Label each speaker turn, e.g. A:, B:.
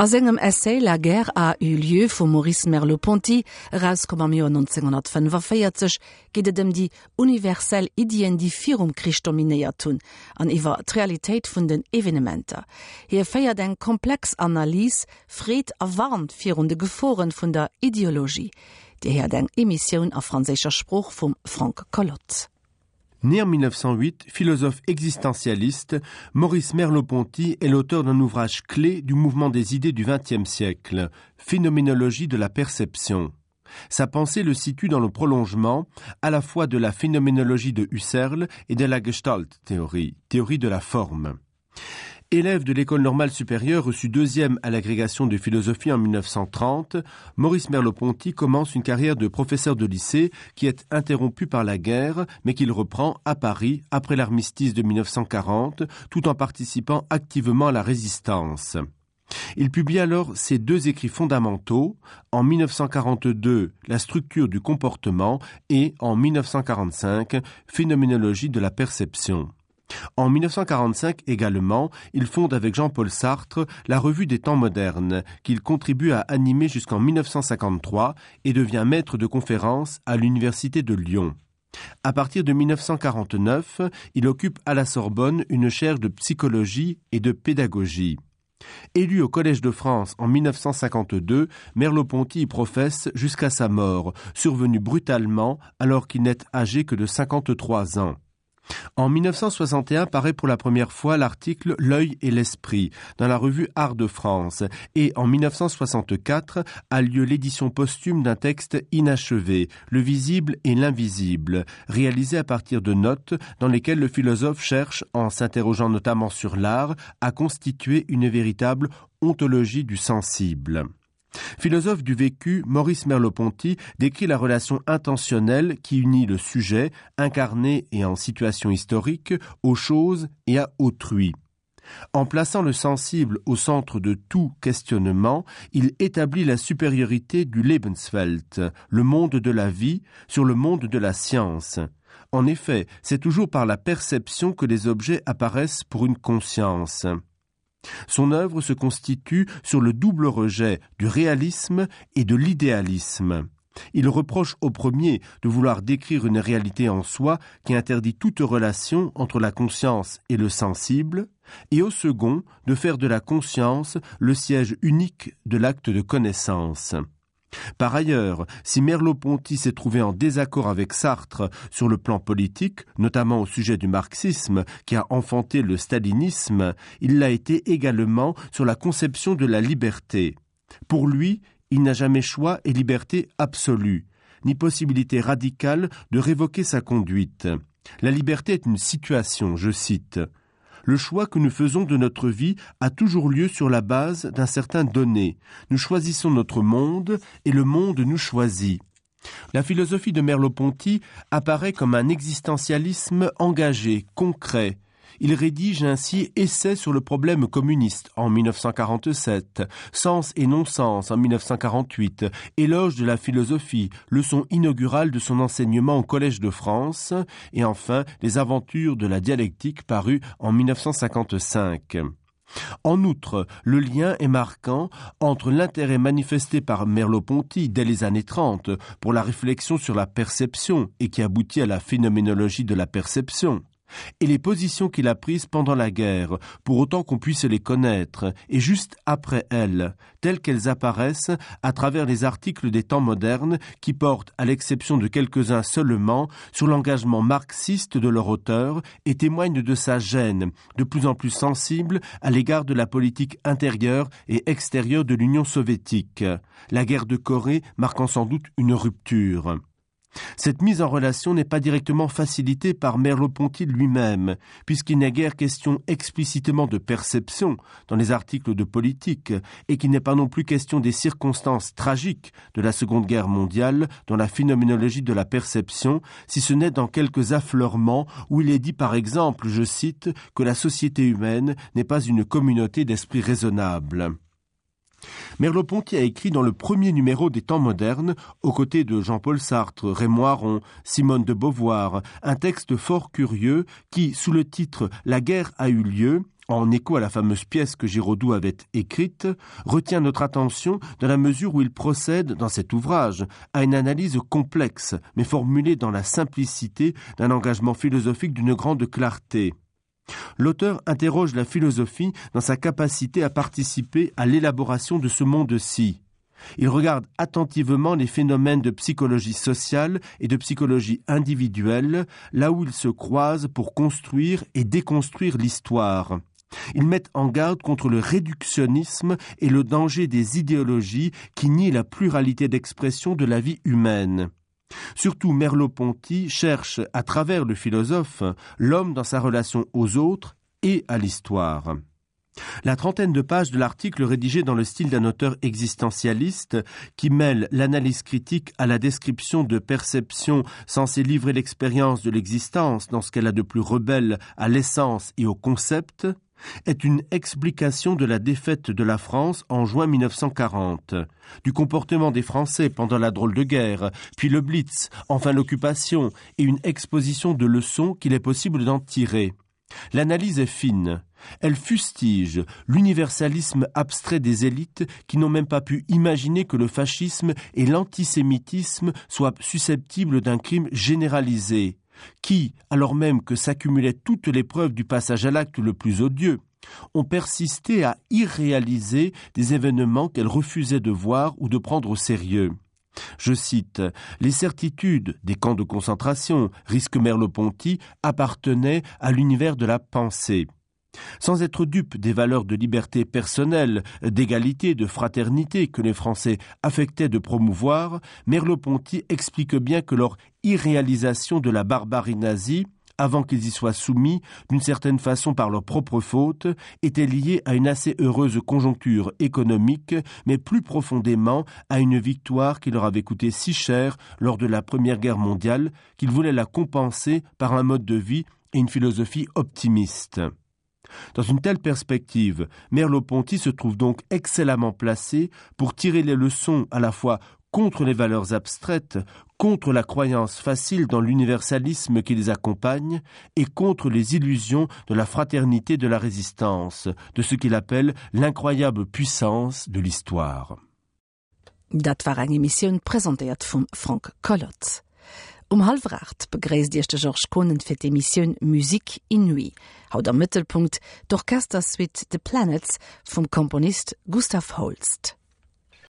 A: Ass engem Essay la Guerre a eu lieu vu Maurice Merleponti rauskom am Jo 1945 gidet dem die universell Ideen die Firum Christ dominéiert tun an iwwer Realität vun den Evenementer. Hier feiert eng komplex Analys réet erwarnt virrunde Geforen vun der Ideologie, de her deng Emissionioun a franzécher Spruch vum Frank Collot.
B: Né en 1908, philosophe existentialiste, Maurice Merleau-Ponty est l'auteur d'un ouvrage clé du mouvement des idées du XXe siècle, Phénoménologie de la perception. Sa pensée le situe dans le prolongement à la fois de la phénoménologie de Husserl et de la Gestalt théorie, théorie de la forme. Élève de l'école normale supérieure reçu deuxième à l'agrégation de philosophie en 1930, Maurice Merleau-Ponty commence une carrière de professeur de lycée qui est interrompue par la guerre, mais qu'il reprend à Paris après l'armistice de 1940, tout en participant activement à la résistance. Il publie alors ses deux écrits fondamentaux, en 1942 La structure du comportement et en 1945 Phénoménologie de la perception. En 1945 également, il fonde avec Jean-Paul Sartre la Revue des temps modernes, qu'il contribue à animer jusqu'en 1953 et devient maître de conférence à l'Université de Lyon. À partir de 1949, il occupe à la Sorbonne une chaire de psychologie et de pédagogie. Élu au Collège de France en 1952, Merleau-Ponty y professe jusqu'à sa mort, survenue brutalement alors qu'il n'est âgé que de 53 ans. En 1961 paraît pour la première fois l'article L'œil et l'esprit dans la revue Art de France et en 1964 a lieu l'édition posthume d'un texte inachevé, Le visible et l'invisible, réalisé à partir de notes dans lesquelles le philosophe cherche, en s'interrogeant notamment sur l'art, à constituer une véritable ontologie du sensible. Philosophe du vécu, Maurice Merleau-Ponty décrit la relation intentionnelle qui unit le sujet, incarné et en situation historique, aux choses et à autrui. En plaçant le sensible au centre de tout questionnement, il établit la supériorité du Lebenswelt, le monde de la vie, sur le monde de la science. En effet, c'est toujours par la perception que les objets apparaissent pour une conscience. Son œuvre se constitue sur le double rejet du réalisme et de l'idéalisme. Il reproche au premier de vouloir décrire une réalité en soi qui interdit toute relation entre la conscience et le sensible, et au second de faire de la conscience le siège unique de l'acte de connaissance. Par ailleurs, si Merleau-Ponty s'est trouvé en désaccord avec Sartre sur le plan politique, notamment au sujet du marxisme qui a enfanté le stalinisme, il l'a été également sur la conception de la liberté. Pour lui, il n'a jamais choix et liberté absolue, ni possibilité radicale de révoquer sa conduite. La liberté est une situation, je cite le choix que nous faisons de notre vie a toujours lieu sur la base d'un certain donné. Nous choisissons notre monde et le monde nous choisit. La philosophie de Merleau-Ponty apparaît comme un existentialisme engagé, concret, il rédige ainsi Essai sur le problème communiste en 1947, Sens et non-sens en 1948, Éloge de la philosophie, leçon inaugurale de son enseignement au Collège de France, et enfin Les aventures de la dialectique paru en 1955. En outre, le lien est marquant entre l'intérêt manifesté par Merleau-Ponty dès les années 30 pour la réflexion sur la perception et qui aboutit à la phénoménologie de la perception, et les positions qu'il a prises pendant la guerre, pour autant qu'on puisse les connaître, et juste après elles, telles qu'elles apparaissent à travers les articles des temps modernes qui portent, à l'exception de quelques-uns seulement, sur l'engagement marxiste de leur auteur et témoignent de sa gêne, de plus en plus sensible à l'égard de la politique intérieure et extérieure de l'Union soviétique, la guerre de Corée marquant sans doute une rupture. Cette mise en relation n'est pas directement facilitée par Merleau-Ponty lui-même, puisqu'il n'est guère question explicitement de perception dans les articles de politique, et qu'il n'est pas non plus question des circonstances tragiques de la Seconde Guerre mondiale dans la phénoménologie de la perception, si ce n'est dans quelques affleurements où il est dit par exemple, je cite, que la société humaine n'est pas une communauté d'esprit raisonnable. Merleau-Ponty a écrit dans le premier numéro des temps modernes, aux côtés de Jean-Paul Sartre, Raymond Aron, Simone de Beauvoir, un texte fort curieux qui, sous le titre La guerre a eu lieu, en écho à la fameuse pièce que Giraudoux avait écrite, retient notre attention dans la mesure où il procède, dans cet ouvrage, à une analyse complexe, mais formulée dans la simplicité d'un engagement philosophique d'une grande clarté. L'auteur interroge la philosophie dans sa capacité à participer à l'élaboration de ce monde-ci. Il regarde attentivement les phénomènes de psychologie sociale et de psychologie individuelle, là où ils se croisent pour construire et déconstruire l'histoire. Ils mettent en garde contre le réductionnisme et le danger des idéologies qui nient la pluralité d'expression de la vie humaine. Surtout Merleau-Ponty cherche, à travers le philosophe, l'homme dans sa relation aux autres et à l'histoire. La trentaine de pages de l'article rédigé dans le style d'un auteur existentialiste qui mêle l'analyse critique à la description de perceptions censées livrer l'expérience de l'existence dans ce qu'elle a de plus rebelle à l'essence et au concept, est une explication de la défaite de la France en juin 1940, du comportement des Français pendant la drôle de guerre, puis le Blitz, enfin l'occupation, et une exposition de leçons qu'il est possible d'en tirer. L'analyse est fine. Elle fustige l'universalisme abstrait des élites qui n'ont même pas pu imaginer que le fascisme et l'antisémitisme soient susceptibles d'un crime généralisé, qui, alors même que s'accumulaient toutes les preuves du passage à l'acte le plus odieux, ont persisté à irréaliser des événements qu'elles refusaient de voir ou de prendre au sérieux. Je cite Les certitudes des camps de concentration, risque Merleau-Ponty, appartenaient à l'univers de la pensée. Sans être dupes des valeurs de liberté personnelle, d'égalité, de fraternité que les Français affectaient de promouvoir, Merleau-Ponty explique bien que leur irréalisation de la barbarie nazie avant qu'ils y soient soumis, d'une certaine façon par leur propre faute, était liée à une assez heureuse conjoncture économique, mais plus profondément à une victoire qui leur avait coûté si cher lors de la Première Guerre mondiale qu'ils voulaient la compenser par un mode de vie et une philosophie optimiste. Dans une telle perspective, Merleau-Ponty se trouve donc excellemment placé pour tirer les leçons à la fois contre les valeurs abstraites, contre la croyance facile dans l'universalisme qui les accompagne, et contre les illusions de la fraternité de la résistance, de ce qu'il appelle l'incroyable puissance de l'histoire.
A: Dat war vum Frank. Um halfracht begréis Dichte Georges Konnen fir d'Emissionioun Musik inui, haut am Mëttelpunkt d'Orchesterswiit de Planets vum Komponist Gustav Holst.